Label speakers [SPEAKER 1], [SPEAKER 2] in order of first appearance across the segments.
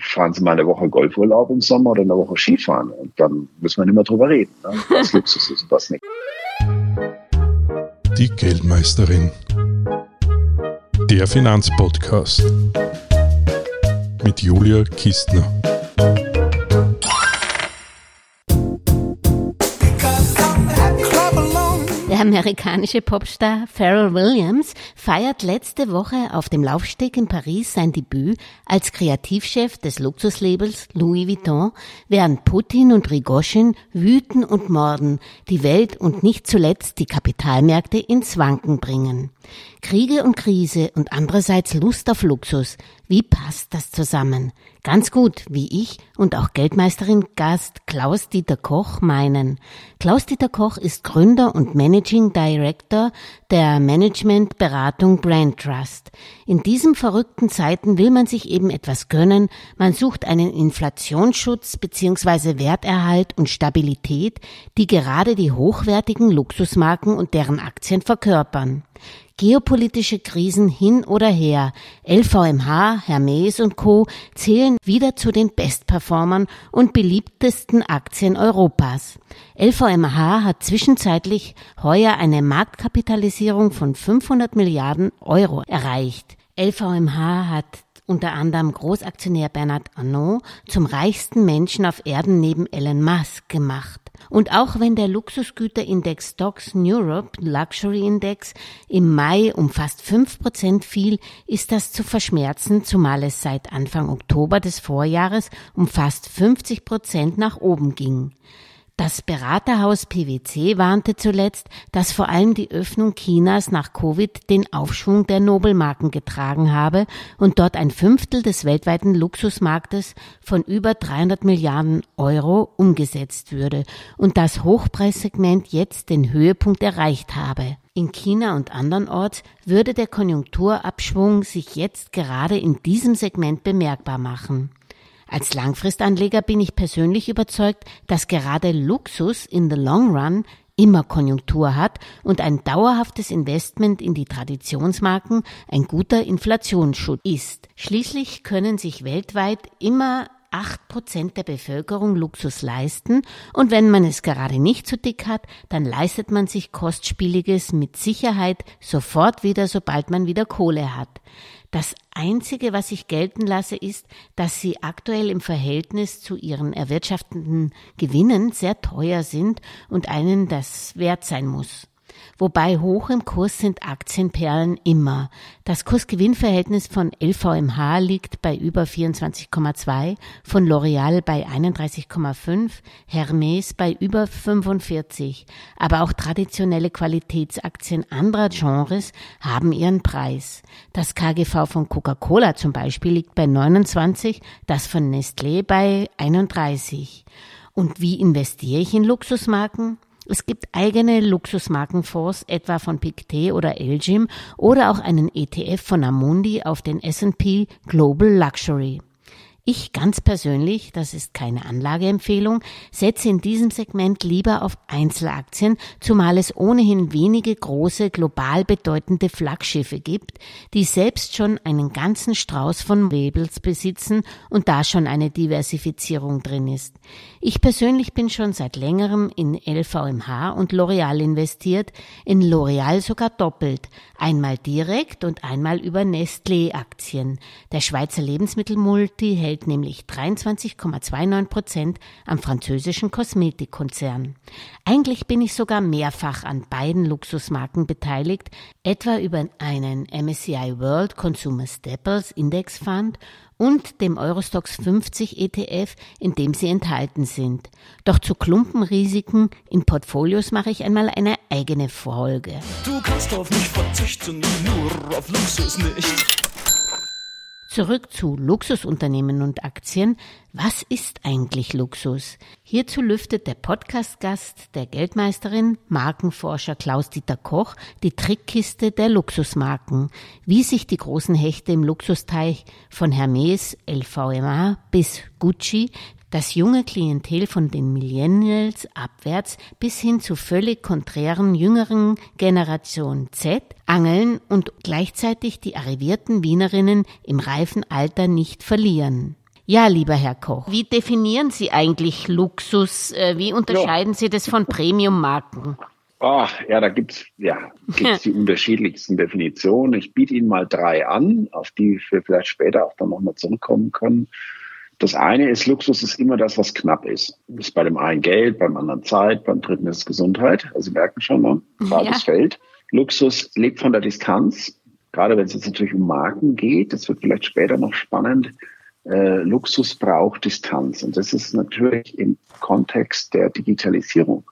[SPEAKER 1] fahren Sie mal eine Woche Golfurlaub im Sommer oder eine Woche Skifahren. Und dann müssen wir nicht mehr drüber reden, ne? was Luxus ist und was nicht.
[SPEAKER 2] Die Geldmeisterin. Der Finanzpodcast. Mit Julia Kistner.
[SPEAKER 3] Amerikanische Popstar Pharrell Williams feiert letzte Woche auf dem Laufsteg in Paris sein Debüt als Kreativchef des Luxuslabels Louis Vuitton, während Putin und Rigoschin wüten und morden, die Welt und nicht zuletzt die Kapitalmärkte ins Wanken bringen. Kriege und Krise und andererseits Lust auf Luxus. Wie passt das zusammen? Ganz gut, wie ich und auch Geldmeisterin Gast Klaus-Dieter Koch meinen. Klaus-Dieter Koch ist Gründer und Managing Director der Managementberatung Brand Trust. In diesen verrückten Zeiten will man sich eben etwas gönnen. Man sucht einen Inflationsschutz bzw. Werterhalt und Stabilität, die gerade die hochwertigen Luxusmarken und deren Aktien verkörpern. Geopolitische Krisen hin oder her. LVMH, Hermes und Co. zählen wieder zu den Bestperformern und beliebtesten Aktien Europas. LVMH hat zwischenzeitlich heuer eine Marktkapitalisierung von 500 Milliarden Euro erreicht. LVMH hat unter anderem Großaktionär Bernard Arnault zum reichsten Menschen auf Erden neben Elon Musk gemacht. Und auch wenn der Luxusgüterindex Stocks Europe Luxury Index im Mai um fast fünf Prozent fiel, ist das zu verschmerzen, zumal es seit Anfang Oktober des Vorjahres um fast 50 Prozent nach oben ging. Das Beraterhaus PwC warnte zuletzt, dass vor allem die Öffnung Chinas nach Covid den Aufschwung der Nobelmarken getragen habe und dort ein Fünftel des weltweiten Luxusmarktes von über 300 Milliarden Euro umgesetzt würde und das Hochpreissegment jetzt den Höhepunkt erreicht habe. In China und andernorts würde der Konjunkturabschwung sich jetzt gerade in diesem Segment bemerkbar machen. Als Langfristanleger bin ich persönlich überzeugt, dass gerade Luxus in the long run immer Konjunktur hat und ein dauerhaftes Investment in die Traditionsmarken ein guter Inflationsschutz ist. Schließlich können sich weltweit immer acht Prozent der Bevölkerung Luxus leisten und wenn man es gerade nicht so dick hat, dann leistet man sich Kostspieliges mit Sicherheit sofort wieder, sobald man wieder Kohle hat. Das Einzige, was ich gelten lasse, ist, dass sie aktuell im Verhältnis zu ihren erwirtschaftenden Gewinnen sehr teuer sind und einen das wert sein muss. Wobei hoch im Kurs sind Aktienperlen immer. Das Kursgewinnverhältnis von LVMH liegt bei über 24,2, von L'Oreal bei 31,5, Hermes bei über 45. Aber auch traditionelle Qualitätsaktien anderer Genres haben ihren Preis. Das KGV von Coca-Cola zum Beispiel liegt bei 29, das von Nestlé bei 31. Und wie investiere ich in Luxusmarken? Es gibt eigene Luxusmarkenfonds, etwa von Pictet oder Elgin oder auch einen ETF von Amundi auf den S&P Global Luxury. Ich ganz persönlich, das ist keine Anlageempfehlung, setze in diesem Segment lieber auf Einzelaktien, zumal es ohnehin wenige große, global bedeutende Flaggschiffe gibt, die selbst schon einen ganzen Strauß von Labels besitzen und da schon eine Diversifizierung drin ist. Ich persönlich bin schon seit längerem in LVMH und L'Oreal investiert, in L'Oreal sogar doppelt, einmal direkt und einmal über Nestlé Aktien. Der Schweizer Lebensmittelmulti hält nämlich 23,29 Prozent am französischen Kosmetikkonzern. Eigentlich bin ich sogar mehrfach an beiden Luxusmarken beteiligt, etwa über einen MSCI World Consumer Staples Index Fund und dem Eurostox 50 ETF, in dem sie enthalten sind. Doch zu Klumpenrisiken in Portfolios mache ich einmal eine eigene Folge. Du kannst auf mich verzichten, nur auf Luxus nicht. Zurück zu Luxusunternehmen und Aktien. Was ist eigentlich Luxus? Hierzu lüftet der Podcast-Gast der Geldmeisterin, Markenforscher Klaus-Dieter Koch, die Trickkiste der Luxusmarken. Wie sich die großen Hechte im Luxusteich von Hermes, LVMA bis Gucci das junge Klientel von den Millennials abwärts bis hin zu völlig konträren jüngeren Generation Z angeln und gleichzeitig die arrivierten Wienerinnen im reifen Alter nicht verlieren. Ja, lieber Herr Koch, wie definieren Sie eigentlich Luxus? Äh, wie unterscheiden ja. Sie das von Premium-Marken?
[SPEAKER 1] Ach, ja, da gibt's ja gibt's die unterschiedlichsten Definitionen. Ich biete Ihnen mal drei an, auf die wir vielleicht später auch dann nochmal zurückkommen können. Das eine ist, Luxus ist immer das, was knapp ist. Das ist bei dem einen Geld, beim anderen Zeit, beim dritten ist Gesundheit. Also Sie merken schon mal, beides ja. Feld. Luxus lebt von der Distanz, gerade wenn es jetzt natürlich um Marken geht. Das wird vielleicht später noch spannend. Äh, Luxus braucht Distanz. Und das ist natürlich im Kontext der Digitalisierung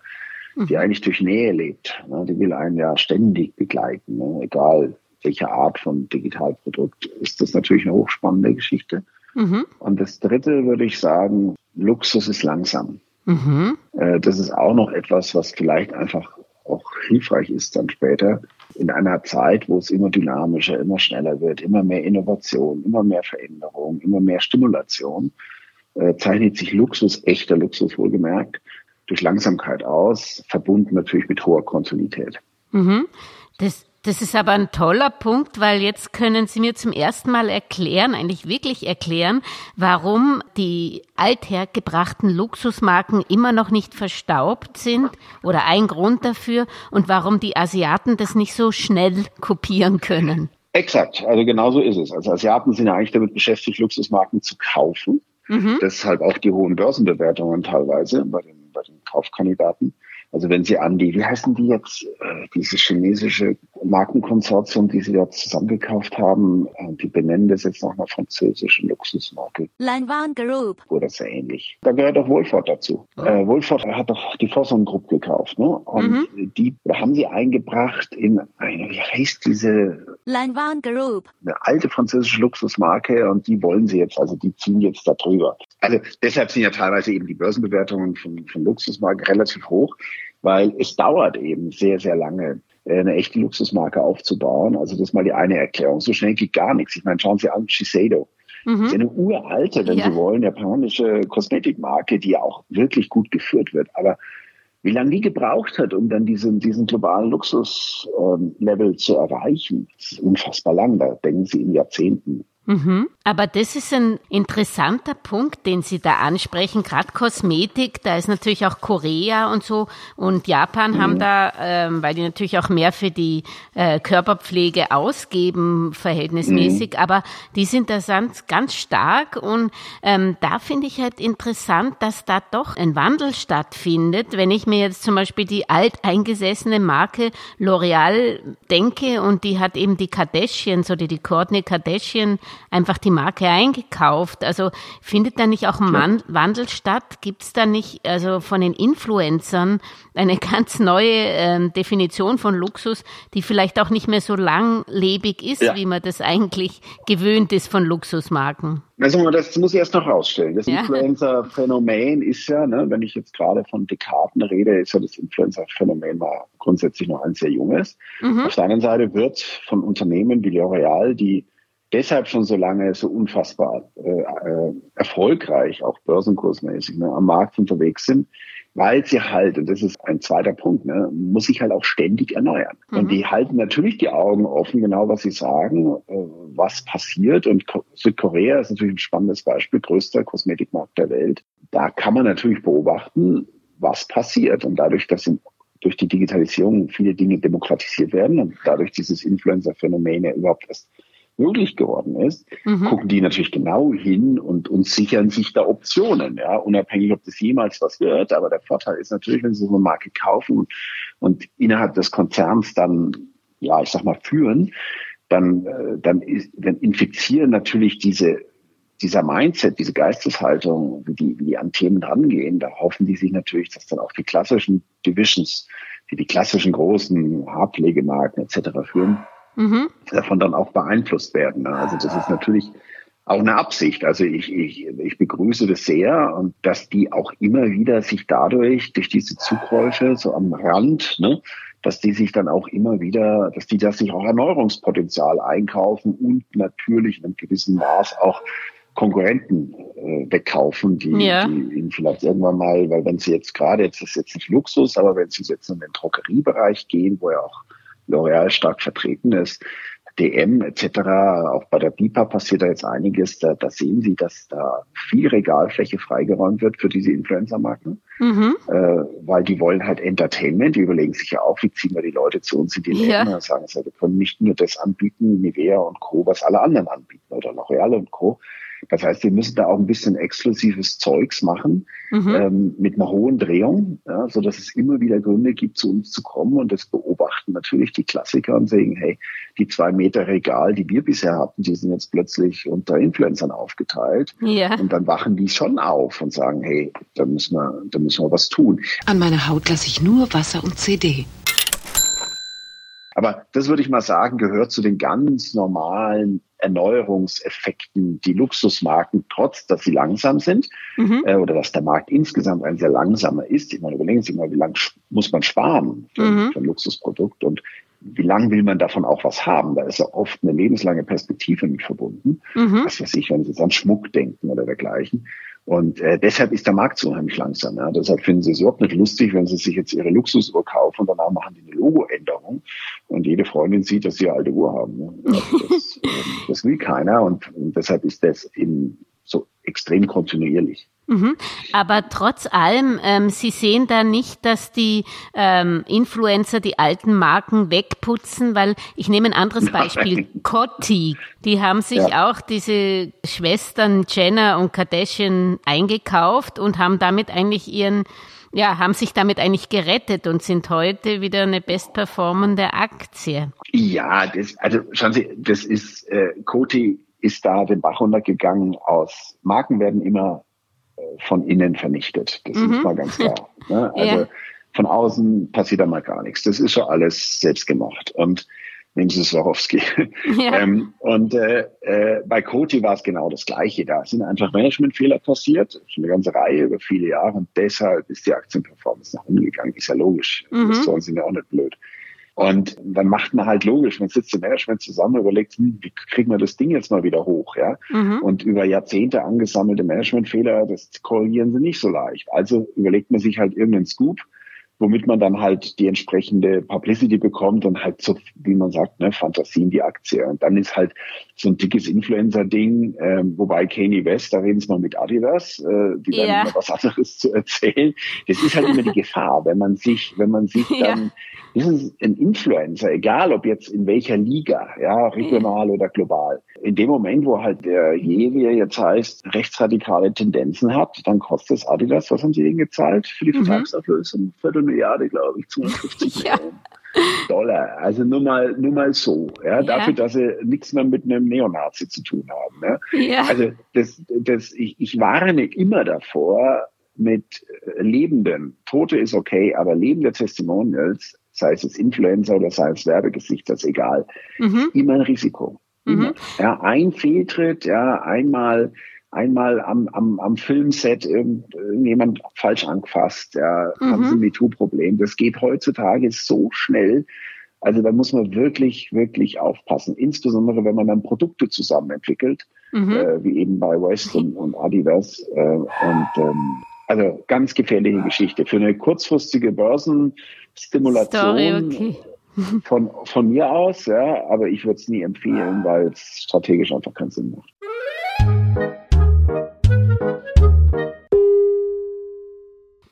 [SPEAKER 1] die mhm. eigentlich durch Nähe lebt. Ne? Die will einen ja ständig begleiten, ne? egal welche Art von Digitalprodukt, ist das natürlich eine hochspannende Geschichte. Mhm. Und das Dritte würde ich sagen, Luxus ist langsam. Mhm. Äh, das ist auch noch etwas, was vielleicht einfach auch hilfreich ist dann später in einer Zeit, wo es immer dynamischer, immer schneller wird, immer mehr Innovation, immer mehr Veränderung, immer mehr Stimulation, äh, zeichnet sich Luxus, echter Luxus wohlgemerkt, durch Langsamkeit aus, verbunden natürlich mit hoher Kontinuität.
[SPEAKER 3] Mhm. Das, das ist aber ein toller Punkt, weil jetzt können Sie mir zum ersten Mal erklären, eigentlich wirklich erklären, warum die althergebrachten Luxusmarken immer noch nicht verstaubt sind oder ein Grund dafür und warum die Asiaten das nicht so schnell kopieren können.
[SPEAKER 1] Exakt, also genau so ist es. Also Asiaten sind ja eigentlich damit beschäftigt, Luxusmarken zu kaufen. Mhm. Deshalb auch die hohen Börsenbewertungen teilweise bei den bei den Kaufkandidaten. Also wenn Sie an die, wie heißen die jetzt, äh, diese chinesische Markenkonsortium, die Sie da zusammengekauft haben, äh, die benennen das jetzt nach einer französischen Luxusmarke. Lanvin Group. Oder so ähnlich. Da gehört auch Wohlfahrt dazu. Oh. Äh, Wohlfahrt hat doch die Fosson Group gekauft, ne? Und mhm. die haben sie eingebracht in eine, wie heißt diese? Lanvin Group. Eine alte französische Luxusmarke und die wollen sie jetzt, also die ziehen jetzt da drüber. Also deshalb sind ja teilweise eben die Börsenbewertungen von, von Luxusmarken relativ hoch weil es dauert eben sehr, sehr lange, äh, eine echte Luxusmarke aufzubauen. Also das ist mal die eine Erklärung. So schnell geht gar nichts. Ich meine, schauen Sie an, Shiseido. Mhm. Das ist eine uralte, wenn ja. Sie wollen, japanische Kosmetikmarke, die ja auch wirklich gut geführt wird. Aber wie lange die gebraucht hat, um dann diesen, diesen globalen Luxuslevel ähm, zu erreichen, ist unfassbar lang. Da denken Sie in Jahrzehnten.
[SPEAKER 3] Mhm. Aber das ist ein interessanter Punkt, den Sie da ansprechen. Gerade Kosmetik, da ist natürlich auch Korea und so und Japan mhm. haben da, ähm, weil die natürlich auch mehr für die äh, Körperpflege ausgeben, verhältnismäßig, mhm. aber die sind da ganz, ganz stark und ähm, da finde ich halt interessant, dass da doch ein Wandel stattfindet. Wenn ich mir jetzt zum Beispiel die alteingesessene Marke L'Oreal denke und die hat eben die Kardashians oder die Courtney Kardashian einfach die Marke eingekauft. Also findet da nicht auch ein Wandel statt? Gibt es da nicht also von den Influencern eine ganz neue äh, Definition von Luxus, die vielleicht auch nicht mehr so langlebig ist, ja. wie man das eigentlich gewöhnt ist von Luxusmarken?
[SPEAKER 1] Also das muss ich erst noch rausstellen. Das ja. Influencer-Phänomen ist ja, ne, wenn ich jetzt gerade von Dekaden rede, ist ja das Influencer-Phänomen mal grundsätzlich noch ein sehr junges. Mhm. Auf der anderen Seite wird von Unternehmen wie L'Oreal, die deshalb schon so lange so unfassbar äh, äh, erfolgreich, auch börsenkursmäßig, ne, am Markt unterwegs sind, weil sie halt, und das ist ein zweiter Punkt, ne, muss sich halt auch ständig erneuern. Mhm. Und die halten natürlich die Augen offen, genau was sie sagen, äh, was passiert. Und Südkorea ist natürlich ein spannendes Beispiel, größter Kosmetikmarkt der Welt. Da kann man natürlich beobachten, was passiert. Und dadurch, dass in, durch die Digitalisierung viele Dinge demokratisiert werden und dadurch dieses Influencer-Phänomen ja überhaupt erst möglich geworden ist, mhm. gucken die natürlich genau hin und, und sichern sich da Optionen, ja, unabhängig, ob das jemals was wird. Aber der Vorteil ist natürlich, wenn sie so eine Marke kaufen und, innerhalb des Konzerns dann, ja, ich sag mal, führen, dann, äh, dann, ist, dann infizieren natürlich diese dieser Mindset, diese Geisteshaltung, wie die, wie die an Themen rangehen, da hoffen die sich natürlich, dass dann auch die klassischen Divisions, die die klassischen großen Haarpflegemarken etc. führen, mhm. davon dann auch beeinflusst werden. Ne? Also das ist natürlich auch eine Absicht. Also ich, ich, ich begrüße das sehr und dass die auch immer wieder sich dadurch, durch diese Zukäufe so am Rand, ne, dass die sich dann auch immer wieder, dass die das sich auch Erneuerungspotenzial einkaufen und natürlich in einem gewissen Maß auch Konkurrenten äh, wegkaufen, die, ja. die ihnen vielleicht irgendwann mal, weil wenn sie jetzt gerade, jetzt ist jetzt nicht Luxus, aber wenn sie jetzt in den Drogeriebereich gehen, wo ja auch L'Oreal stark vertreten ist, DM etc., auch bei der BIPA passiert da jetzt einiges. Da, da sehen Sie, dass da viel Regalfläche freigeräumt wird für diese Influencer-Marken, mhm. äh, weil die wollen halt Entertainment. Die überlegen sich ja auch, wie ziehen wir die Leute zu uns in die Läden. Ja. Dann sagen sie, wir können nicht nur das anbieten, Nivea und Co., was alle anderen anbieten oder L'Oreal und Co., das heißt, wir müssen da auch ein bisschen exklusives Zeugs machen mhm. ähm, mit einer hohen Drehung, ja, so dass es immer wieder Gründe gibt, zu uns zu kommen und das beobachten natürlich die Klassiker und sagen, hey, die zwei Meter Regal, die wir bisher hatten, die sind jetzt plötzlich unter Influencern aufgeteilt. Ja. Und dann wachen die schon auf und sagen, hey, da müssen wir, da müssen wir was tun.
[SPEAKER 3] An meiner Haut lasse ich nur Wasser und CD.
[SPEAKER 1] Aber das würde ich mal sagen, gehört zu den ganz normalen Erneuerungseffekten, die Luxusmarken, trotz dass sie langsam sind, mhm. äh, oder dass der Markt insgesamt ein sehr langsamer ist. Ich meine, überlegen Sie mal, wie lange muss man sparen für, mhm. für ein Luxusprodukt und wie lange will man davon auch was haben? Da ist ja oft eine lebenslange Perspektive mit verbunden. Mhm. Was weiß ich, wenn Sie jetzt an Schmuck denken oder dergleichen. Und äh, deshalb ist der Markt so unheimlich langsam. Ja. Deshalb finden sie es überhaupt nicht lustig, wenn sie sich jetzt ihre Luxusuhr kaufen und danach machen die eine Logoänderung und jede Freundin sieht, dass sie eine alte Uhr haben. Ne. Das, äh, das will keiner und, und deshalb ist das eben so extrem kontinuierlich.
[SPEAKER 3] Mhm. Aber trotz allem, ähm, Sie sehen da nicht, dass die ähm, Influencer die alten Marken wegputzen, weil ich nehme ein anderes Beispiel, Coty, die haben sich ja. auch diese Schwestern Jenner und Kardashian eingekauft und haben damit eigentlich ihren ja, haben sich damit eigentlich gerettet und sind heute wieder eine bestperformende Aktie.
[SPEAKER 1] Ja, das, also schauen Sie, das ist, äh, Coty ist da den Bach runtergegangen aus, Marken werden immer von innen vernichtet. Das mhm. ist mal ganz klar. Ne? Also ja. von außen passiert da mal gar nichts. Das ist schon alles selbst gemacht. Und nehmen Sie Swarovski. Ja. ähm, und äh, äh, bei Coty war es genau das Gleiche. Da sind einfach Managementfehler passiert, schon eine ganze Reihe über viele Jahre. Und deshalb ist die Aktienperformance nach unten gegangen. Ist ja logisch. Mhm. Investoren sind ja auch nicht blöd. Und dann macht man halt logisch, man sitzt im Management zusammen und überlegt, hm, wie kriegen wir das Ding jetzt mal wieder hoch, ja? Mhm. Und über Jahrzehnte angesammelte Managementfehler, das korrigieren sie nicht so leicht. Also überlegt man sich halt irgendeinen Scoop, womit man dann halt die entsprechende Publicity bekommt und halt so, wie man sagt, ne, Fantasie in die Aktie. Und dann ist halt so ein dickes Influencer-Ding, äh, wobei Kanye West, da reden sie mal mit Adidas, äh, die werden ja. immer was anderes zu erzählen. Das ist halt immer die Gefahr, wenn man sich, wenn man sich dann ist es ein Influencer, egal ob jetzt in welcher Liga, ja, regional oder global. In dem Moment, wo halt der je, wie er jetzt heißt, rechtsradikale Tendenzen hat, dann kostet es Adidas, was haben sie denen gezahlt für die mhm. Viertelmilliarde, glaube ich, 250 ja. Millionen. Dollar. Also nur mal, nur mal so, ja, ja. dafür, dass sie nichts mehr mit einem Neonazi zu tun haben. Ne? Ja. Also das, das, ich, ich warne immer davor, mit lebenden, Tote ist okay, aber lebende Testimonials sei es jetzt Influencer oder sei es Werbegesicht, das ist egal. Mhm. Immer ein Risiko. Mhm. Ja, ein Fehltritt, ja, einmal, einmal am, am, am Filmset irgend, irgendjemand falsch angefasst, ja, mhm. haben Sie ein MeToo-Problem. Das geht heutzutage so schnell. Also da muss man wirklich, wirklich aufpassen. Insbesondere, wenn man dann Produkte zusammen entwickelt, mhm. äh, wie eben bei West und, und Adidas. Äh, und ähm, also ganz gefährliche Geschichte. Für eine kurzfristige Börsenstimulation Story, okay. von, von mir aus, ja, aber ich würde es nie empfehlen, weil es strategisch einfach keinen Sinn macht.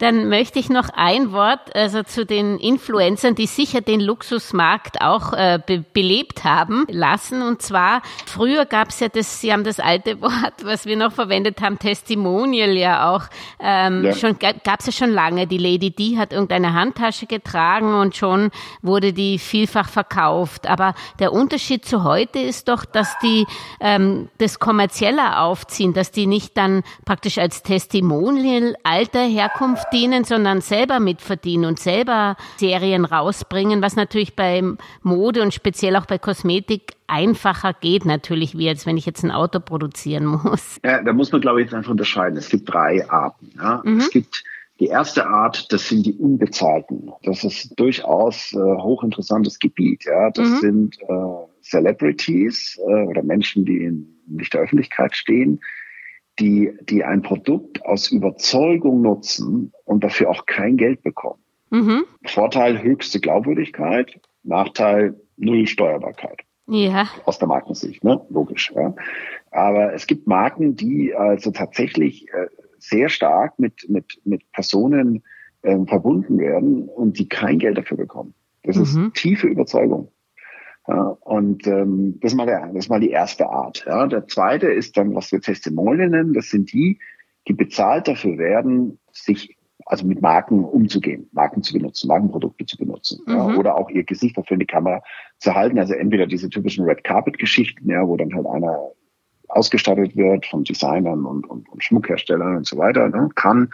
[SPEAKER 3] Dann möchte ich noch ein Wort also zu den Influencern, die sicher den Luxusmarkt auch äh, be belebt haben lassen. Und zwar, früher gab es ja das, Sie haben das alte Wort, was wir noch verwendet haben, Testimonial ja auch. Ähm, ja. Schon gab es ja schon lange. Die Lady D hat irgendeine Handtasche getragen und schon wurde die vielfach verkauft. Aber der Unterschied zu heute ist doch, dass die ähm, das kommerzieller aufziehen, dass die nicht dann praktisch als Testimonial alter Herkunft dienen, sondern selber mitverdienen und selber Serien rausbringen, was natürlich bei Mode und speziell auch bei Kosmetik einfacher geht natürlich, wie jetzt, wenn ich jetzt ein Auto produzieren muss.
[SPEAKER 1] Ja, da muss man, glaube ich, jetzt einfach unterscheiden. Es gibt drei Arten. Ja. Mhm. Es gibt die erste Art, das sind die Unbezahlten. Das ist durchaus äh, hochinteressantes Gebiet. Ja, das mhm. sind äh, Celebrities äh, oder Menschen, die in nicht der Öffentlichkeit stehen, die, die ein Produkt aus Überzeugung nutzen und dafür auch kein Geld bekommen. Mhm. Vorteil höchste Glaubwürdigkeit, Nachteil null Steuerbarkeit.
[SPEAKER 3] Ja.
[SPEAKER 1] Aus der Markensicht, ne? Logisch. Ja. Aber es gibt Marken, die also tatsächlich äh, sehr stark mit, mit, mit Personen ähm, verbunden werden und die kein Geld dafür bekommen. Das mhm. ist tiefe Überzeugung. Ja, und ähm, das, ist mal der, das ist mal die erste Art. Ja. Der zweite ist dann, was wir Testimonial nennen. Das sind die, die bezahlt dafür werden, sich also mit Marken umzugehen, Marken zu benutzen, Markenprodukte zu benutzen mhm. ja, oder auch ihr Gesicht dafür in die Kamera zu halten. Also entweder diese typischen Red Carpet Geschichten, ja, wo dann halt einer ausgestattet wird von Designern und, und, und Schmuckherstellern und so weiter, ne, kann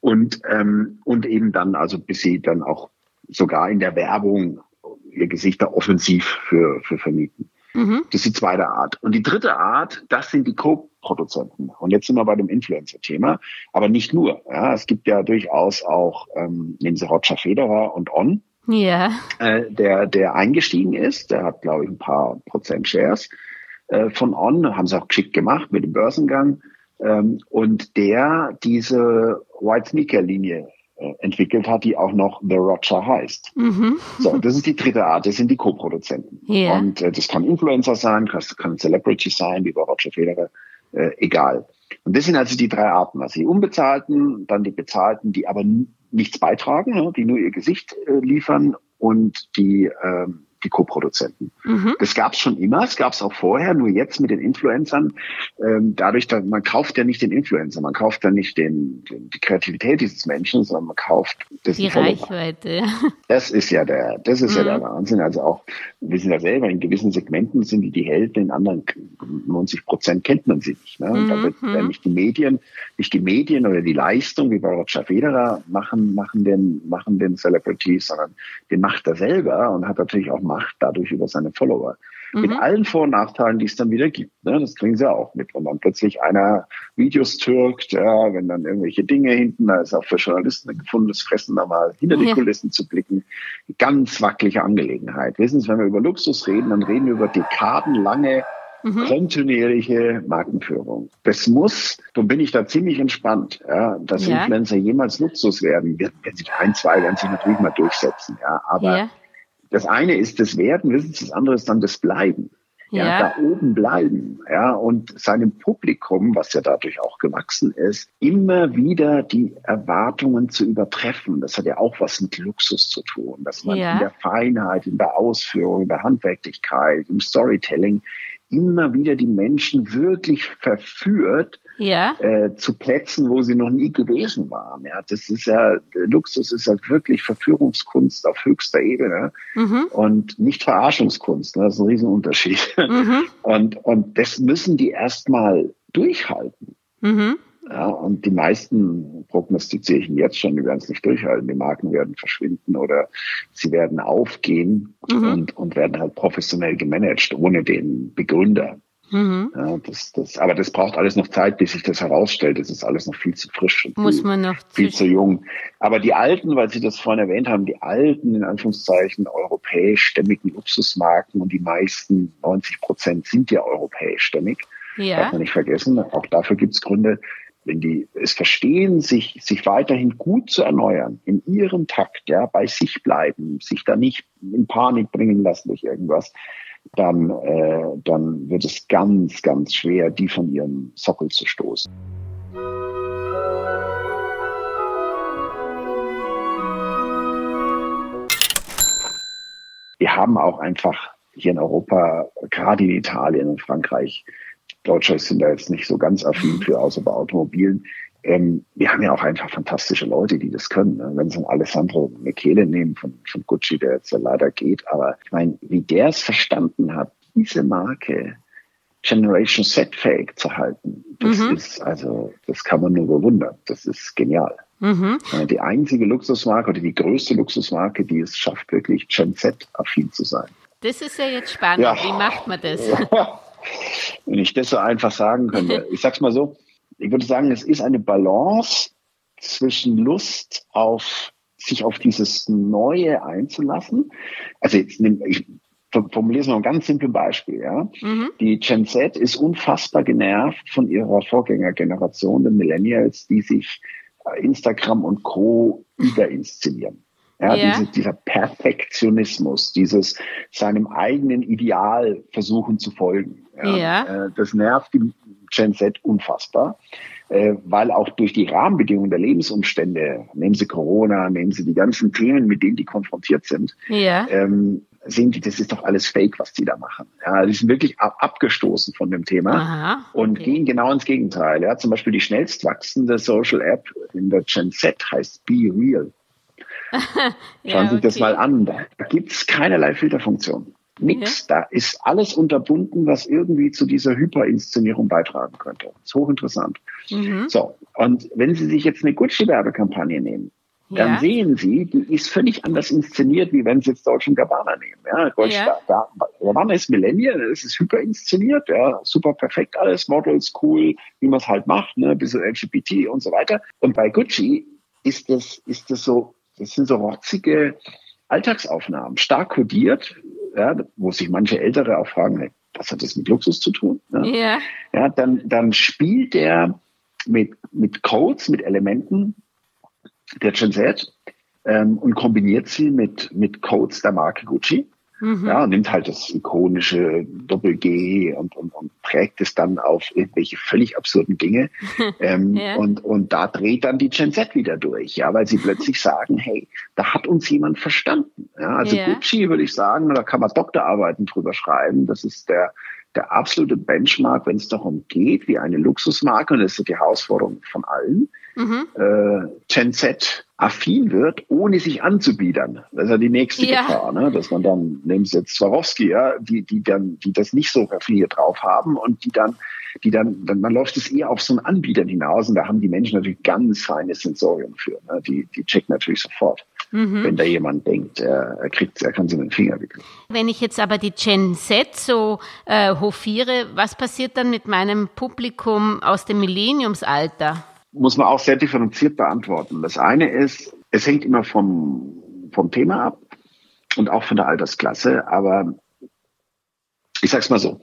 [SPEAKER 1] und ähm, und eben dann also bis sie dann auch sogar in der Werbung ihr Gesicht da offensiv für für vermieten. Mhm. Das ist die zweite Art. Und die dritte Art, das sind die Co-Produzenten. Und jetzt sind wir bei dem Influencer-Thema, aber nicht nur. Ja, es gibt ja durchaus auch, ähm, nehmen Sie Roger Federer und On,
[SPEAKER 3] ja.
[SPEAKER 1] äh, der, der eingestiegen ist. Der hat, glaube ich, ein paar Prozent Shares äh, von On, haben sie auch geschickt gemacht mit dem Börsengang. Ähm, und der diese White Sneaker Linie entwickelt hat, die auch noch The Roger heißt. Mhm. So, das ist die dritte Art, das sind die Co-Produzenten. Yeah. Und äh, das kann Influencer sein, das kann Celebrity sein, wie bei Roger Federer, äh, egal. Und das sind also die drei Arten, also die Unbezahlten, dann die Bezahlten, die aber nichts beitragen, ne, die nur ihr Gesicht äh, liefern und die ähm, die Co-Produzenten. Mhm. Das gab es schon immer, es gab es auch vorher, nur jetzt mit den Influencern. Ähm, dadurch, dass man kauft ja nicht den Influencer, man kauft ja nicht den, den die Kreativität dieses Menschen, sondern man kauft
[SPEAKER 3] die Reichweite.
[SPEAKER 1] Das ist ja der, das ist mhm. ja der mhm. Wahnsinn. Also auch, wir sind ja selber in gewissen Segmenten sind die die Helden, in anderen 90 Prozent kennt man sie nicht. Ne? Und mhm. da wird mhm. nicht die Medien, nicht die Medien oder die Leistung wie bei Roger Federer machen, machen den, machen den Celebrities, sondern den macht er selber und hat natürlich auch Macht dadurch über seine Follower. Mhm. Mit allen Vor- und Nachteilen, die es dann wieder gibt. Ne? Das kriegen sie auch mit. Wenn dann plötzlich einer Videos türkt, ja, wenn dann irgendwelche Dinge hinten, da ist auch für Journalisten ein gefundenes Fressen, da mal hinter die Kulissen zu blicken. Ganz wackelige Angelegenheit. Wissen Sie, wenn wir über Luxus reden, dann reden wir über dekadenlange Mhm. kontinuierliche Markenführung. Das muss, darum bin ich da ziemlich entspannt, ja, dass ja. Influencer jemals Luxus werden. Wenn sie ein, zwei werden sich natürlich mal durchsetzen, ja, aber ja. Das eine ist das Werden, wissen Sie, das andere ist dann das Bleiben. Ja, ja, da oben bleiben, ja, und seinem Publikum, was ja dadurch auch gewachsen ist, immer wieder die Erwartungen zu übertreffen. Das hat ja auch was mit Luxus zu tun, dass man ja. in der Feinheit, in der Ausführung, in der Handwerklichkeit, im Storytelling immer wieder die Menschen wirklich verführt,
[SPEAKER 3] ja.
[SPEAKER 1] äh, zu Plätzen, wo sie noch nie gewesen waren. Ja, das ist ja, Luxus ist ja wirklich Verführungskunst auf höchster Ebene mhm. und nicht Verarschungskunst. Ne? Das ist ein Riesenunterschied. Mhm. Und, und das müssen die erstmal durchhalten. Mhm. Ja, und die meisten prognostiziere ich jetzt schon, die werden es nicht durchhalten. Die Marken werden verschwinden oder sie werden aufgehen mhm. und, und werden halt professionell gemanagt, ohne den Begründer. Mhm. Ja, das, das, aber das braucht alles noch Zeit, bis sich das herausstellt. Das ist alles noch viel zu frisch und
[SPEAKER 3] Muss viel, man noch
[SPEAKER 1] viel zu jung. Aber die alten, weil Sie das vorhin erwähnt haben, die alten, in Anführungszeichen, europäischstämmigen Luxusmarken und die meisten, 90 Prozent sind ja europäischstämmig. Ja. Darf man nicht vergessen. Auch dafür gibt es Gründe, wenn die es verstehen, sich, sich weiterhin gut zu erneuern, in ihrem Takt, ja, bei sich bleiben, sich da nicht in Panik bringen lassen durch irgendwas, dann, äh, dann wird es ganz, ganz schwer, die von ihrem Sockel zu stoßen. Wir haben auch einfach hier in Europa, gerade in Italien und Frankreich, Deutsche sind da jetzt nicht so ganz affin für, außer bei Automobilen, ähm, wir haben ja auch einfach fantastische Leute, die das können. Ne? Wenn Sie einen Alessandro Michele nehmen von, von Gucci, der jetzt ja leider geht, aber ich meine, wie der es verstanden hat, diese Marke Generation Set fähig zu halten, das mhm. ist also, das kann man nur bewundern. Das ist genial. Mhm. Die einzige Luxusmarke oder die größte Luxusmarke, die es schafft, wirklich Gen Z affin zu sein.
[SPEAKER 3] Das ist ja jetzt spannend. Ja. Wie macht man das?
[SPEAKER 1] Wenn ich das so einfach sagen könnte. Ich sag's mal so, ich würde sagen, es ist eine Balance zwischen Lust auf sich auf dieses Neue einzulassen. Also jetzt nimm, ich formuliere es mal ein ganz simples Beispiel. Ja? Mhm. Die Gen Z ist unfassbar genervt von ihrer Vorgängergeneration, den Millennials, die sich Instagram und Co. überinszenieren. Ja, ja. Diese, dieser Perfektionismus, dieses seinem eigenen Ideal versuchen zu folgen. Ja, ja. Äh, das nervt die Gen Z unfassbar, äh, weil auch durch die Rahmenbedingungen der Lebensumstände, nehmen Sie Corona, nehmen Sie die ganzen Themen, mit denen die konfrontiert sind, ja. ähm, sehen die, das ist doch alles Fake, was die da machen. Ja, die sind wirklich ab, abgestoßen von dem Thema Aha, und okay. gehen genau ins Gegenteil. Ja, zum Beispiel die schnellst wachsende Social App in der Gen Z heißt Be Real. Schauen ja, Sie sich das mal an. Da gibt's keinerlei Filterfunktion. Nix. Ja. Da ist alles unterbunden, was irgendwie zu dieser Hyperinszenierung beitragen könnte. Das ist hochinteressant. Mhm. So. Und wenn Sie sich jetzt eine Gucci-Werbekampagne nehmen, dann ja. sehen Sie, die ist völlig anders inszeniert, wie wenn Sie jetzt Deutschen Gabbana nehmen. Ja, Deutsch, ja. Da, da, Gabbana ist Millennial, das ist hyper inszeniert, ja, super perfekt alles, Models cool, wie man es halt macht, ne, bisschen LGBT und so weiter. Und bei Gucci ist das, ist das so, das sind so rotzige Alltagsaufnahmen, stark kodiert, ja, wo sich manche Ältere auch fragen, was hat das mit Luxus zu tun? Ne? Ja. ja, dann, dann spielt der mit, mit Codes, mit Elementen der Gen Z ähm, und kombiniert sie mit, mit Codes der Marke Gucci. Mhm. Ja, und nimmt halt das ikonische Doppel-G und, und, und prägt es dann auf irgendwelche völlig absurden Dinge. ähm, ja. und, und da dreht dann die Gen Z wieder durch, ja, weil sie plötzlich sagen, hey, da hat uns jemand verstanden. Ja, also ja. Gucci würde ich sagen, da kann man Doktorarbeiten drüber schreiben. Das ist der, der absolute Benchmark, wenn es darum geht, wie eine Luxusmarke, und das ist die Herausforderung von allen, mhm. äh, Gen Z affin wird, ohne sich anzubiedern. Das ist ja die nächste ja. Gefahr, ne? dass man dann, nehmen Sie jetzt Swarovski, ja, die, die dann, die das nicht so raffiniert drauf haben und die dann, die dann, dann, dann läuft es eher auf so einen Anbietern hinaus und da haben die Menschen natürlich ganz feines Sensorium für. Ne? Die, die checken natürlich sofort. Mhm. wenn da jemand denkt, er, er kriegt, er kann sie mit dem Finger wickeln.
[SPEAKER 3] Wenn ich jetzt aber die Gen Z so äh, hofiere, was passiert dann mit meinem Publikum aus dem Millenniumsalter?
[SPEAKER 1] Muss man auch sehr differenziert beantworten. Das eine ist, es hängt immer vom, vom Thema ab und auch von der Altersklasse. Aber ich sag's mal so,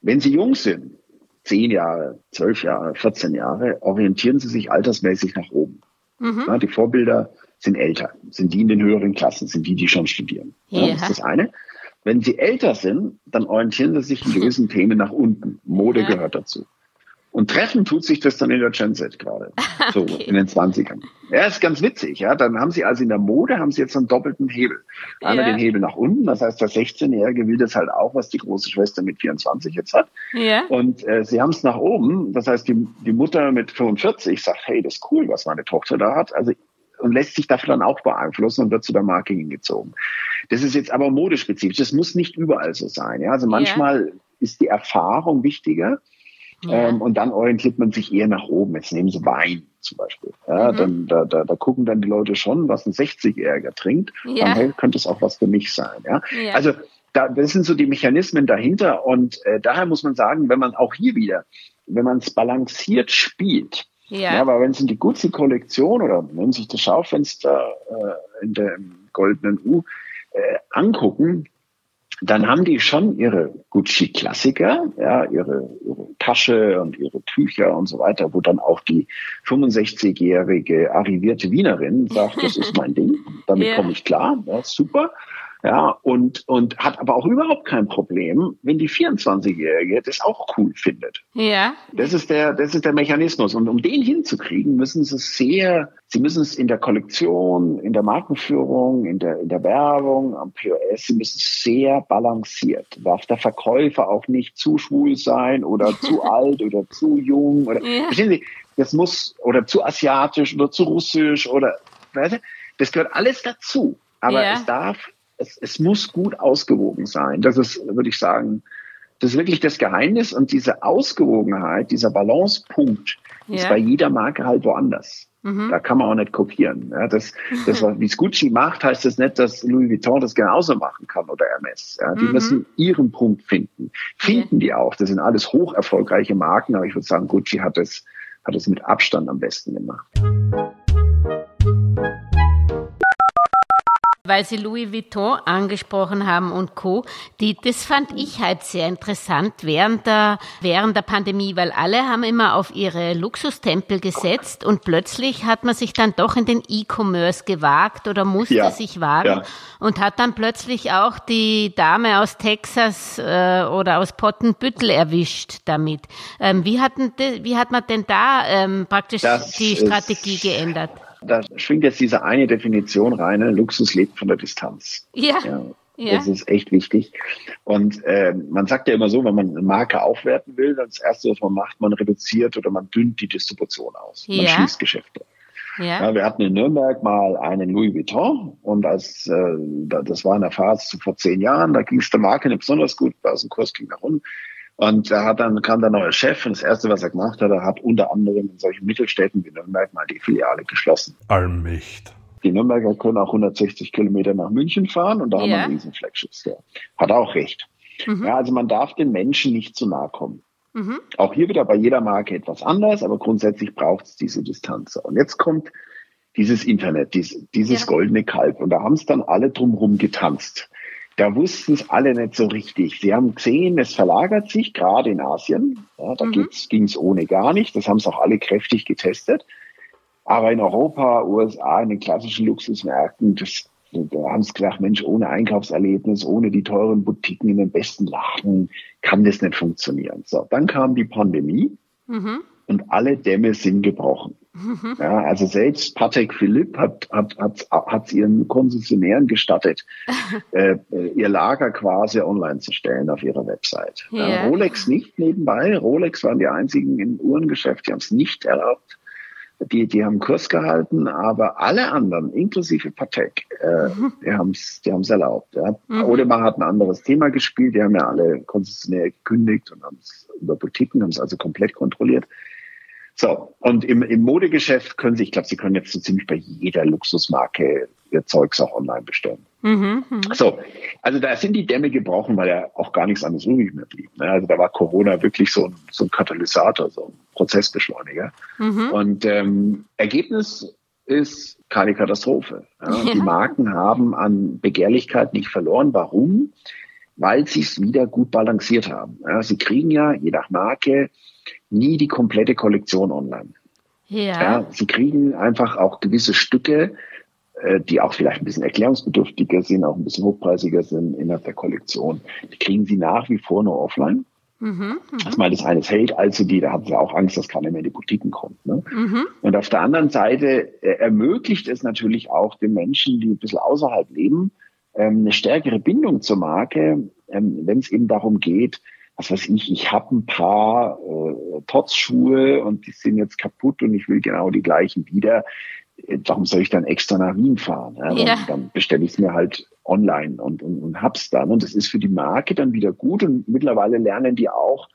[SPEAKER 1] wenn Sie jung sind, zehn Jahre, zwölf Jahre, 14 Jahre, orientieren Sie sich altersmäßig nach oben. Mhm. Ja, die Vorbilder sind älter, sind die in den höheren Klassen, sind die, die schon studieren. Ja. Das ist das eine. Wenn Sie älter sind, dann orientieren Sie sich in gewissen Themen nach unten. Mode ja. gehört dazu. Und treffen tut sich das dann in der Gen Z gerade. So okay. in den 20ern. Ja, ist ganz witzig, ja. Dann haben sie also in der Mode haben sie jetzt einen doppelten Hebel. Einmal ja. den Hebel nach unten, das heißt, der 16-Jährige will das halt auch, was die große Schwester mit 24 jetzt hat. Ja. Und äh, sie haben es nach oben, das heißt, die, die Mutter mit 45 sagt, hey, das ist cool, was meine Tochter da hat. Also und lässt sich dafür dann auch beeinflussen und wird zu der Marke hingezogen. Das ist jetzt aber modespezifisch. Das muss nicht überall so sein. Ja? Also manchmal ja. ist die Erfahrung wichtiger ja. Ähm, und dann orientiert man sich eher nach oben. Jetzt nehmen Sie Wein zum Beispiel. Ja, mhm. dann, da, da, da gucken dann die Leute schon, was ein 60-Jähriger trinkt. Ja. Dann hey, könnte es auch was für mich sein. Ja? ja. Also da, das sind so die Mechanismen dahinter. Und äh, daher muss man sagen, wenn man auch hier wieder, wenn man es balanciert spielt, ja. ja, aber wenn Sie die Gucci-Kollektion oder Sie sich das Schaufenster äh, in der goldenen U äh, angucken, dann haben die schon ihre Gucci-Klassiker, ja, ihre, ihre Tasche und ihre Tücher und so weiter, wo dann auch die 65-jährige arrivierte Wienerin sagt, das ist mein Ding, damit yeah. komme ich klar, ja, super. Ja, und, und hat aber auch überhaupt kein Problem, wenn die 24-Jährige das auch cool findet. Ja. Das ist der, das ist der Mechanismus. Und um den hinzukriegen, müssen sie es sehr, sie müssen es in der Kollektion, in der Markenführung, in der, in der Werbung, am POS, sie müssen es sehr balanciert. Darf der Verkäufer auch nicht zu schwul sein oder zu alt oder zu jung oder, ja. verstehen Sie? Das muss, oder zu asiatisch oder zu russisch oder, weißt du, das gehört alles dazu. Aber ja. es darf es, es muss gut ausgewogen sein. Das ist, würde ich sagen, das ist wirklich das Geheimnis und diese Ausgewogenheit, dieser Balancepunkt ja. ist bei jeder Marke halt woanders. Mhm. Da kann man auch nicht kopieren. Ja, das, das, wie es Gucci macht, heißt das nicht, dass Louis Vuitton das genauso machen kann oder Hermes. Ja, die mhm. müssen ihren Punkt finden. Finden ja. die auch. Das sind alles hoch erfolgreiche Marken, aber ich würde sagen, Gucci hat es, hat es mit Abstand am besten gemacht.
[SPEAKER 3] Weil Sie Louis Vuitton angesprochen haben und Co. Die, das fand ich halt sehr interessant während der, während der Pandemie, weil alle haben immer auf ihre Luxustempel gesetzt und plötzlich hat man sich dann doch in den E-Commerce gewagt oder musste ja, sich wagen ja. und hat dann plötzlich auch die Dame aus Texas äh, oder aus Pottenbüttel erwischt damit. Ähm, wie, hatten wie hat man denn da ähm, praktisch das die Strategie geändert?
[SPEAKER 1] Da schwingt jetzt diese eine Definition rein, ne? Luxus lebt von der Distanz.
[SPEAKER 3] Ja. ja.
[SPEAKER 1] Ja. Das ist echt wichtig. Und äh, man sagt ja immer so, wenn man eine Marke aufwerten will, dann das Erste, was man macht, man reduziert oder man dünnt die Distribution aus. Man schließt Geschäfte. Ja. ja. wir hatten in Nürnberg mal einen Louis Vuitton und als äh, das war in der Phase vor zehn Jahren, da ging es der Marke nicht besonders gut, Börsenkurs ging nach unten. Und da hat dann kam der neue Chef und das erste, was er gemacht hat, er hat unter anderem in solchen Mittelstädten wie Nürnberg mal die Filiale geschlossen.
[SPEAKER 2] Allmächt.
[SPEAKER 1] Die Nürnberger können auch 160 Kilometer nach München fahren und da ja. haben wir einen riesen Flagship-Store. Hat auch recht. Mhm. Ja, also man darf den Menschen nicht zu nahe kommen. Mhm. Auch hier wieder bei jeder Marke etwas anders, aber grundsätzlich braucht es diese Distanz. Und jetzt kommt dieses Internet, dieses, dieses ja. goldene Kalb. Und da haben es dann alle drumherum getanzt. Da wussten es alle nicht so richtig. Sie haben gesehen, es verlagert sich, gerade in Asien. Ja, da mhm. ging es ohne gar nicht. Das haben es auch alle kräftig getestet. Aber in Europa, USA, in den klassischen Luxusmärkten, das, da haben sie gesagt, Mensch, ohne Einkaufserlebnis, ohne die teuren Boutiquen in den besten Laden kann das nicht funktionieren. So, dann kam die Pandemie mhm. Und alle Dämme sind gebrochen. Mhm. Ja, also selbst Patek Philipp hat, hat, hat, hat ihren Konzessionären gestattet, äh, ihr Lager quasi online zu stellen auf ihrer Website. Ja. Ja, Rolex nicht nebenbei. Rolex waren die einzigen im Uhrengeschäft, die haben es nicht erlaubt. Die, die haben Kurs gehalten, aber alle anderen, inklusive Patek, äh, mhm. die haben es die haben's erlaubt. Ja. Mhm. Audemars hat ein anderes Thema gespielt, die haben ja alle konzessionär gekündigt und haben es über Boutiquen, haben es also komplett kontrolliert. So, und im, im Modegeschäft können Sie, ich glaube, Sie können jetzt so ziemlich bei jeder Luxusmarke Ihr Zeugs auch online bestellen. Mhm, mh. So, also da sind die Dämme gebrochen, weil ja auch gar nichts anderes übrig mehr blieb. Ne? Also da war Corona wirklich so ein, so ein Katalysator, so ein Prozessbeschleuniger. Mhm. Und ähm, Ergebnis ist keine Katastrophe. Ja? Ja. Die Marken haben an Begehrlichkeit nicht verloren. Warum? Weil sie es wieder gut balanciert haben. Ja? Sie kriegen ja je nach Marke nie die komplette Kollektion online. Ja. ja. Sie kriegen einfach auch gewisse Stücke, äh, die auch vielleicht ein bisschen erklärungsbedürftiger sind, auch ein bisschen hochpreisiger sind innerhalb der Kollektion. Die kriegen sie nach wie vor nur offline. Mhm, mh. Das mal das eine hält also die, da haben sie auch Angst, dass keiner mehr in die Boutiquen kommt. Ne? Mhm. Und auf der anderen Seite äh, ermöglicht es natürlich auch den Menschen, die ein bisschen außerhalb leben, ähm, eine stärkere Bindung zur Marke, ähm, wenn es eben darum geht, was weiß ich, ich habe ein paar äh, Tots-Schuhe und die sind jetzt kaputt und ich will genau die gleichen wieder. Äh, warum soll ich dann extra nach Wien fahren? Ja, ja. Dann, dann bestelle ich es mir halt online und, und, und hab's dann. Und das ist für die Marke dann wieder gut. Und mittlerweile lernen die auch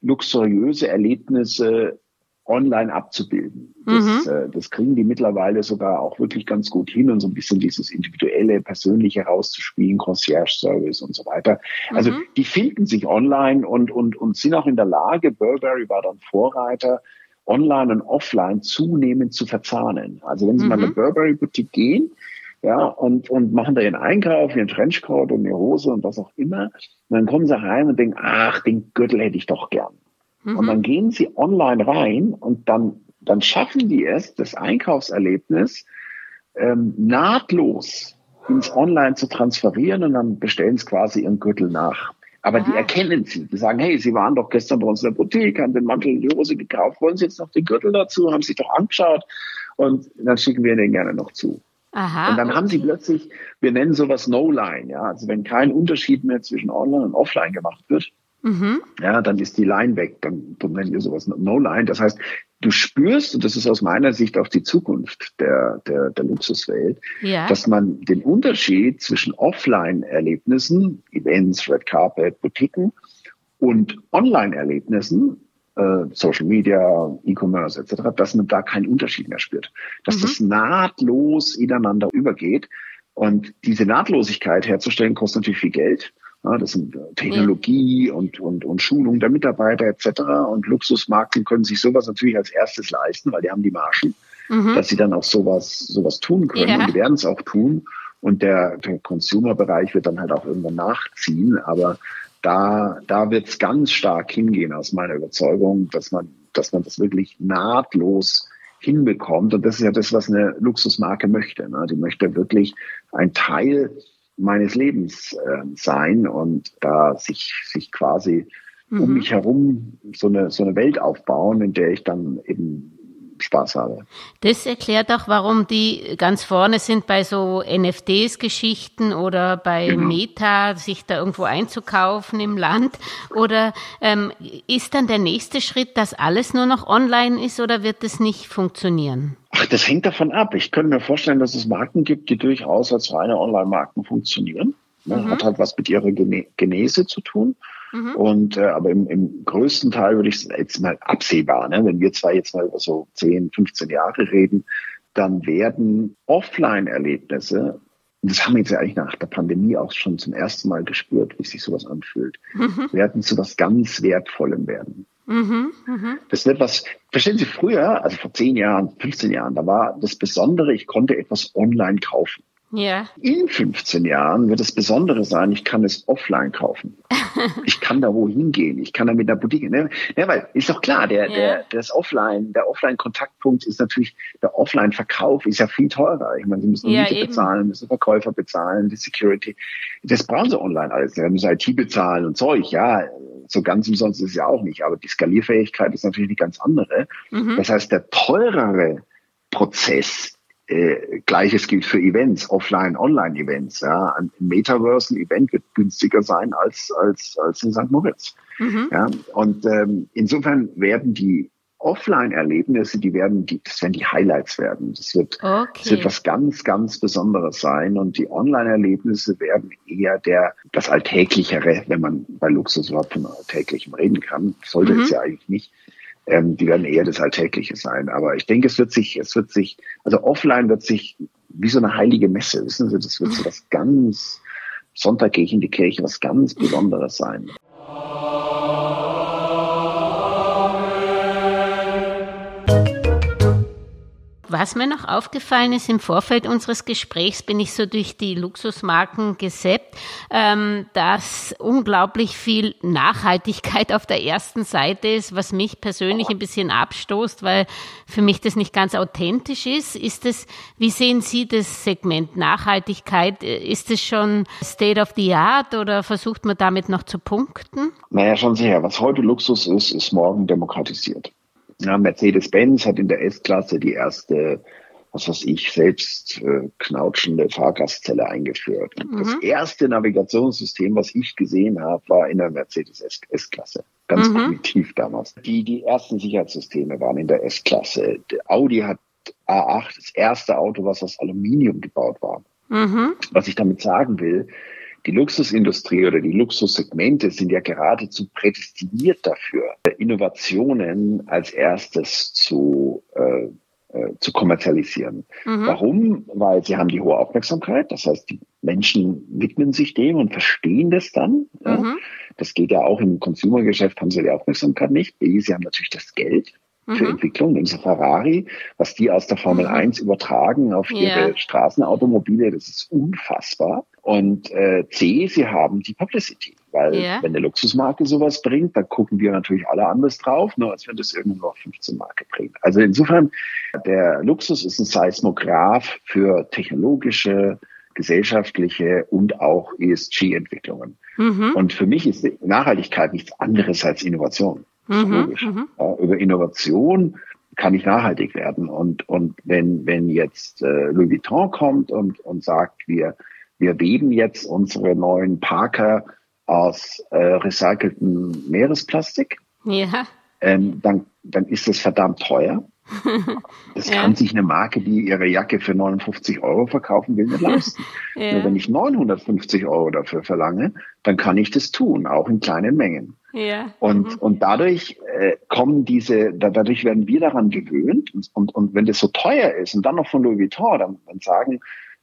[SPEAKER 1] luxuriöse Erlebnisse online abzubilden. Das, mhm. äh, das kriegen die mittlerweile sogar auch wirklich ganz gut hin und so ein bisschen dieses individuelle, persönliche rauszuspielen, Concierge-Service und so weiter. Also mhm. die finden sich online und, und, und sind auch in der Lage, Burberry war dann Vorreiter, online und offline zunehmend zu verzahnen. Also wenn Sie mhm. mal in eine Burberry-Boutique gehen, ja, und, und machen da ihren Einkauf, ihren Trenchcoat und ihre Hose und was auch immer, und dann kommen sie rein und denken, ach, den Gürtel hätte ich doch gern. Mhm. Und dann gehen sie online rein und dann, dann schaffen die es, das Einkaufserlebnis ähm, nahtlos ins Online zu transferieren und dann bestellen sie quasi ihren Gürtel nach. Aber ah. die erkennen sie. Die sagen, hey, Sie waren doch gestern bei uns in der Boutique, haben den Mantel und die Hose gekauft, wollen Sie jetzt noch den Gürtel dazu, haben sich doch angeschaut und dann schicken wir den gerne noch zu. Aha, und dann okay. haben sie plötzlich, wir nennen sowas No-Line, ja, also wenn kein Unterschied mehr zwischen Online und Offline gemacht wird, Mhm. Ja, dann ist die Line weg. Dann, dann nennen wir sowas No Line. Das heißt, du spürst, und das ist aus meiner Sicht auch die Zukunft der, der, der Luxuswelt, ja. dass man den Unterschied zwischen Offline-Erlebnissen, Events, Red Carpet, Boutiquen und Online-Erlebnissen, äh, Social Media, E-Commerce etc., dass man da keinen Unterschied mehr spürt. Dass mhm. das nahtlos ineinander übergeht. Und diese Nahtlosigkeit herzustellen, kostet natürlich viel Geld. Ja, das sind äh, Technologie und, und, und Schulung der Mitarbeiter etc. Und Luxusmarken können sich sowas natürlich als erstes leisten, weil die haben die Margen, mhm. dass sie dann auch sowas, sowas tun können. Ja. Und die werden es auch tun. Und der, der Consumer-Bereich wird dann halt auch irgendwann nachziehen. Aber da, da wird es ganz stark hingehen aus meiner Überzeugung, dass man, dass man das wirklich nahtlos hinbekommt. Und das ist ja das, was eine Luxusmarke möchte. Ne? Die möchte wirklich ein Teil meines Lebens äh, sein und da sich, sich quasi mhm. um mich herum so eine, so eine Welt aufbauen, in der ich dann eben Spaß habe.
[SPEAKER 3] Das erklärt auch, warum die ganz vorne sind bei so NFTs-Geschichten oder bei genau. Meta, sich da irgendwo einzukaufen im Land. Oder ähm, ist dann der nächste Schritt, dass alles nur noch online ist oder wird es nicht funktionieren?
[SPEAKER 1] Ach, das hängt davon ab. Ich könnte mir vorstellen, dass es Marken gibt, die durchaus als reine Online-Marken funktionieren. Ne? Mhm. Hat halt was mit ihrer Genese zu tun. Mhm. Und äh, aber im, im größten Teil würde ich jetzt mal absehbar, ne? wenn wir zwar jetzt mal über so 10, 15 Jahre reden, dann werden Offline-Erlebnisse, das haben wir jetzt ja eigentlich nach der Pandemie auch schon zum ersten Mal gespürt, wie sich sowas anfühlt, mhm. werden zu was ganz Wertvollem werden. Mhm, mh. Das wird was, verstehen Sie, früher, also vor 10 Jahren, 15 Jahren, da war das Besondere, ich konnte etwas online kaufen. Ja. In 15 Jahren wird das Besondere sein, ich kann es offline kaufen. ich kann da wohin gehen. Ich kann da mit der Boutique. Ne? Ja, weil ist doch klar, der, ja. der, das Offline, der Offline-Kontaktpunkt ist natürlich, der Offline-Verkauf ist ja viel teurer. Ich meine, Sie müssen ja, Miete eben. bezahlen, müssen Verkäufer bezahlen, die Security. Das brauchen Sie online alles. Sie müssen IT bezahlen und Zeug. Ja, so ganz umsonst ist es ja auch nicht. Aber die Skalierfähigkeit ist natürlich eine ganz andere. Mhm. Das heißt, der teurere Prozess äh, Gleiches gilt für Events, Offline, Online-Events. Ja. Ein Metaverse, ein Event wird günstiger sein als, als, als in St. Moritz. Mhm. Ja. Und ähm, insofern werden die Offline-Erlebnisse, die werden, die, das werden die Highlights werden. Das wird, okay. das wird was ganz, ganz Besonderes sein. Und die Online-Erlebnisse werden eher der, das Alltäglichere, wenn man bei Luxus überhaupt von Alltäglichem reden kann. Sollte mhm. es ja eigentlich nicht ähm, die werden eher das Alltägliche sein. Aber ich denke, es wird sich, es wird sich, also offline wird sich wie so eine heilige Messe, wissen Sie, das wird so was ganz, Sonntag gehe ich in die Kirche, was ganz Besonderes sein.
[SPEAKER 3] Was mir noch aufgefallen ist, im Vorfeld unseres Gesprächs bin ich so durch die Luxusmarken gesäppt, ähm, dass unglaublich viel Nachhaltigkeit auf der ersten Seite ist, was mich persönlich ein bisschen abstoßt, weil für mich das nicht ganz authentisch ist. Ist es, wie sehen Sie das Segment Nachhaltigkeit? Ist es schon State of the Art oder versucht man damit noch zu punkten?
[SPEAKER 1] Naja, schon sehr. Was heute Luxus ist, ist morgen demokratisiert. Ja, Mercedes-Benz hat in der S-Klasse die erste, was weiß ich, selbst äh, knautschende Fahrgastzelle eingeführt. Mhm. Das erste Navigationssystem, was ich gesehen habe, war in der Mercedes S-Klasse. Ganz mhm. primitiv damals. Die, die ersten Sicherheitssysteme waren in der S-Klasse. Audi hat A8, das erste Auto, was aus Aluminium gebaut war. Mhm. Was ich damit sagen will, die Luxusindustrie oder die Luxussegmente sind ja geradezu prädestiniert dafür, Innovationen als erstes zu, äh, äh, zu kommerzialisieren. Mhm. Warum? Weil sie haben die hohe Aufmerksamkeit. Das heißt, die Menschen widmen sich dem und verstehen das dann. Mhm. Ja. Das geht ja auch im Consumergeschäft, haben sie die Aufmerksamkeit nicht. B, sie haben natürlich das Geld für mhm. Entwicklung, nehmen Sie Ferrari, was die aus der Formel mhm. 1 übertragen auf ihre yeah. Straßenautomobile, das ist unfassbar. Und äh, C, sie haben die Publicity, weil yeah. wenn eine Luxusmarke sowas bringt, dann gucken wir natürlich alle anders drauf, nur als wenn das irgendwo auf 15 Marke bringt. Also insofern, der Luxus ist ein Seismograph für technologische, gesellschaftliche und auch ESG-Entwicklungen. Mhm. Und für mich ist Nachhaltigkeit nichts anderes als Innovation. Mhm, mhm. Ja, über Innovation kann ich nachhaltig werden. Und, und wenn, wenn jetzt äh, Louis Vuitton kommt und, und sagt, wir, wir weben jetzt unsere neuen Parker aus äh, recyceltem Meeresplastik, ja. ähm, dann, dann ist das verdammt teuer. Das ja. kann sich eine Marke, die ihre Jacke für 59 Euro verkaufen will, nicht leisten. ja. Nur wenn ich 950 Euro dafür verlange, dann kann ich das tun, auch in kleinen Mengen. Ja. Und, mhm. und dadurch äh, kommen diese, da, dadurch werden wir daran gewöhnt. Und, und, und wenn das so teuer ist und dann noch von Louis Vuitton, dann, dann sagen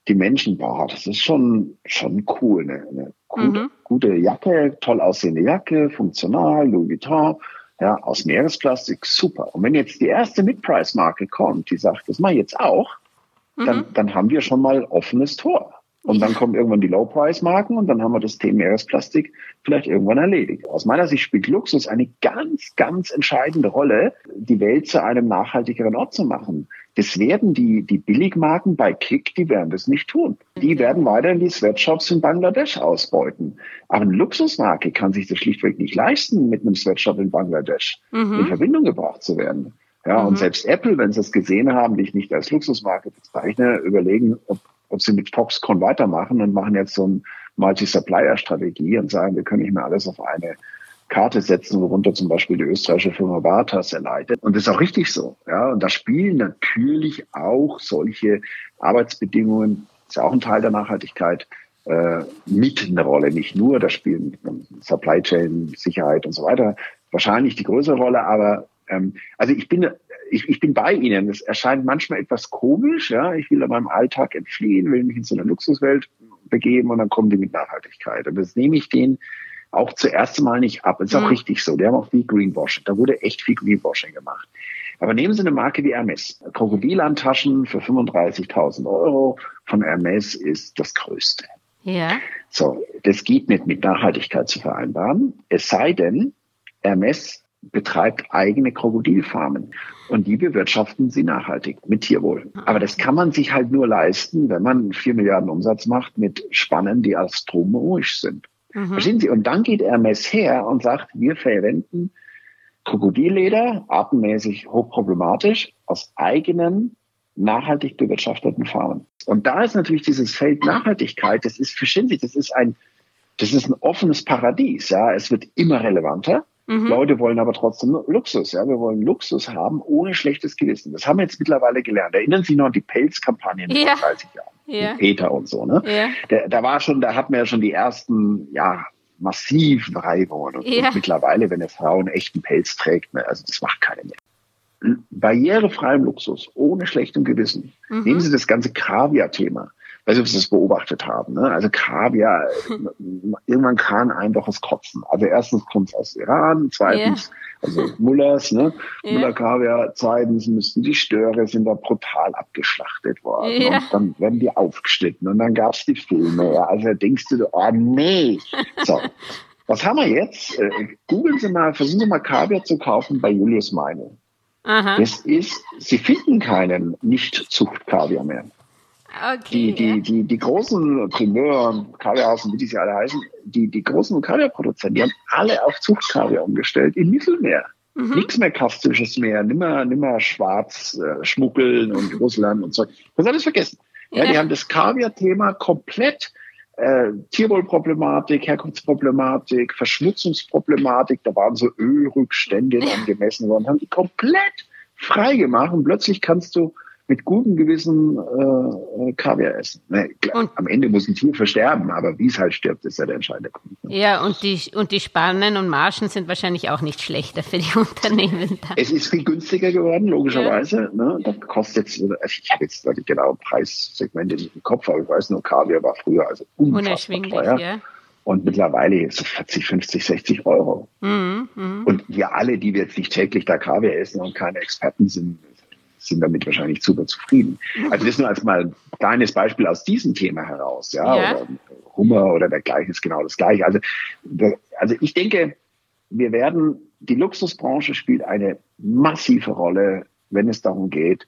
[SPEAKER 1] die Menschen, boah, das ist schon, schon cool, eine, eine gute, mhm. gute Jacke, toll aussehende Jacke, funktional, Louis Vuitton, ja, aus Meeresplastik, super. Und wenn jetzt die erste Mid-Price-Marke kommt, die sagt, das mache ich jetzt auch, mhm. dann, dann haben wir schon mal offenes Tor. Und dann kommen irgendwann die Low-Price-Marken und dann haben wir das Thema Meeresplastik vielleicht irgendwann erledigt. Aus meiner Sicht spielt Luxus eine ganz, ganz entscheidende Rolle, die Welt zu einem nachhaltigeren Ort zu machen. Das werden die, die Billigmarken bei Kick, die werden das nicht tun. Die werden weiterhin die Sweatshops in Bangladesch ausbeuten. Aber eine Luxusmarke kann sich das schlichtweg nicht leisten, mit einem Sweatshop in Bangladesch mhm. in Verbindung gebracht zu werden. Ja, mhm. und selbst Apple, wenn sie es gesehen haben, die ich nicht als Luxusmarke bezeichne, überlegen, ob ob sie mit Foxconn weitermachen und machen jetzt so eine Multi-Supplier-Strategie und sagen, wir können nicht mehr alles auf eine Karte setzen, worunter zum Beispiel die österreichische Firma Vartas erleidet. Und das ist auch richtig so. Ja, und da spielen natürlich auch solche Arbeitsbedingungen, ist ja auch ein Teil der Nachhaltigkeit, äh, mit eine Rolle. Nicht nur, da spielen Supply Chain, Sicherheit und so weiter wahrscheinlich die größere Rolle, aber ähm, also ich bin ich, ich bin bei Ihnen. Es erscheint manchmal etwas komisch. Ja, ich will an meinem Alltag entfliehen, will mich in so eine Luxuswelt begeben und dann kommen die mit Nachhaltigkeit. Und das nehme ich denen auch zuerst mal nicht ab. Das ist mhm. auch richtig so. Die haben auch viel Greenwashing. Da wurde echt viel Greenwashing gemacht. Aber nehmen Sie eine Marke wie Hermes. Krokodillandtaschen für 35.000 Euro von Hermes ist das Größte.
[SPEAKER 3] Ja.
[SPEAKER 1] So, das geht nicht mit Nachhaltigkeit zu vereinbaren. Es sei denn, Hermes betreibt eigene Krokodilfarmen und die bewirtschaften sie nachhaltig mit Tierwohl. Aber das kann man sich halt nur leisten, wenn man vier Milliarden Umsatz macht mit Spannen, die astronomisch sind. Mhm. Verstehen Sie? Und dann geht Hermes her und sagt, wir verwenden Krokodilleder, artenmäßig hochproblematisch, aus eigenen nachhaltig bewirtschafteten Farmen. Und da ist natürlich dieses Feld Nachhaltigkeit, das ist, verstehen Sie, das ist ein, das ist ein offenes Paradies, ja. Es wird immer relevanter. Mhm. Leute wollen aber trotzdem Luxus. Ja, wir wollen Luxus haben ohne schlechtes Gewissen. Das haben wir jetzt mittlerweile gelernt. Erinnern Sie sich noch an die Pelzkampagnen ja. vor 30 Jahren? Ja. Peter und so, ne? Ja. Da, da war schon, da hatten wir ja schon die ersten, ja, massiven Reibungen. Und, ja. und mittlerweile, wenn eine Frau einen echten Pelz trägt, ne, also das macht keine mehr. Barrierefreiem Luxus, ohne schlechtem Gewissen. Mhm. Nehmen Sie das ganze Kaviar-Thema weiß nicht, ob Sie das beobachtet haben. Ne? Also Kaviar, irgendwann kann einem doch das Kotzen. Also erstens kommt es aus Iran, zweitens, yeah. also Mullers, ne? Yeah. Muller Kaviar, zweitens müssten die Störe sind da brutal abgeschlachtet worden. Yeah. Und dann werden die aufgeschnitten und dann gab's die Filme. Ja? Also da denkst du, oh nee. So. Was haben wir jetzt? Äh, googeln Sie mal, versuchen Sie mal Kaviar zu kaufen bei Julius Meine. Aha. Das ist, Sie finden keinen Nicht-Zucht-Kaviar mehr. Okay, die, die, die, die großen Primeur, Kaviarhausen, wie die sie alle heißen, die, die großen Kaviarproduzenten, die haben alle auf Zuchtkaviar umgestellt im Mittelmeer. Mhm. Nichts mehr kastisches Meer, nimmer, nimmer schwarz äh, schmuggeln und Russland und so. Das alles vergessen. Ja, ja. Die haben das Kaviar-Thema komplett äh, Tierwohlproblematik, Herkunftsproblematik, Verschmutzungsproblematik, da waren so Ölrückstände dann gemessen worden, haben die komplett frei gemacht und plötzlich kannst du mit gutem Gewissen äh, Kaviar essen. Ne, klar, am Ende muss ein Tier versterben, aber wie es halt stirbt, ist ja der entscheidende Punkt.
[SPEAKER 3] Ne? Ja, und die, und die Spannen und Margen sind wahrscheinlich auch nicht schlechter für die Unternehmen.
[SPEAKER 1] Es ist viel günstiger geworden, logischerweise. Ja. Ne? Das kostet jetzt, also ich habe jetzt die genauen Preissegmente nicht im Kopf, aber ich weiß nur, Kaviar war früher also unfassbar teuer. Ja. Und mittlerweile ist es 40, 50, 60 Euro. Mhm, mh. Und wir alle, die wir jetzt nicht täglich da Kaviar essen und keine Experten sind, sind damit wahrscheinlich super zufrieden. Also das nur als mal ein kleines Beispiel aus diesem Thema heraus, ja, ja. oder Hummer oder dergleichen ist genau das Gleiche. Also, also ich denke, wir werden, die Luxusbranche spielt eine massive Rolle, wenn es darum geht,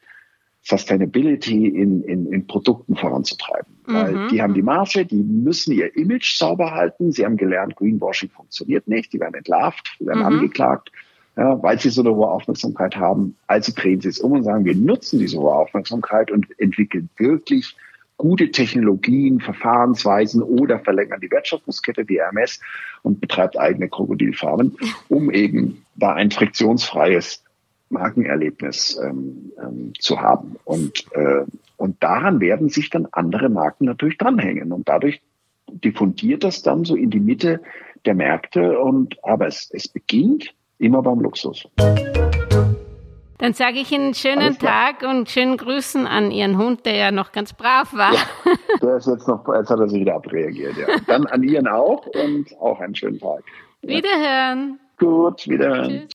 [SPEAKER 1] Sustainability in, in, in Produkten voranzutreiben. Mhm. Weil die haben die Marge, die müssen ihr Image sauber halten. Sie haben gelernt, Greenwashing funktioniert nicht. Die werden entlarvt, die werden mhm. angeklagt ja, weil sie so eine hohe Aufmerksamkeit haben. Also drehen sie es um und sagen, wir nutzen diese hohe Aufmerksamkeit und entwickeln wirklich gute Technologien, Verfahrensweisen oder verlängern die Wertschöpfungskette wie RMS und betreibt eigene Krokodilfarmen, um eben da ein friktionsfreies Markenerlebnis ähm, ähm, zu haben. Und, äh, und daran werden sich dann andere Marken natürlich dranhängen. Und dadurch diffundiert das dann so in die Mitte der Märkte. Und aber es, es beginnt Immer beim Luxus.
[SPEAKER 3] Dann sage ich Ihnen einen schönen Tag und schönen Grüßen an Ihren Hund, der ja noch ganz brav war. Ja,
[SPEAKER 1] der ist jetzt noch, jetzt hat er sich wieder abreagiert, ja. Dann an Ihren auch und auch einen schönen Tag.
[SPEAKER 3] Ja. Wiederhören.
[SPEAKER 1] Gut, wiederhören. Tschüss.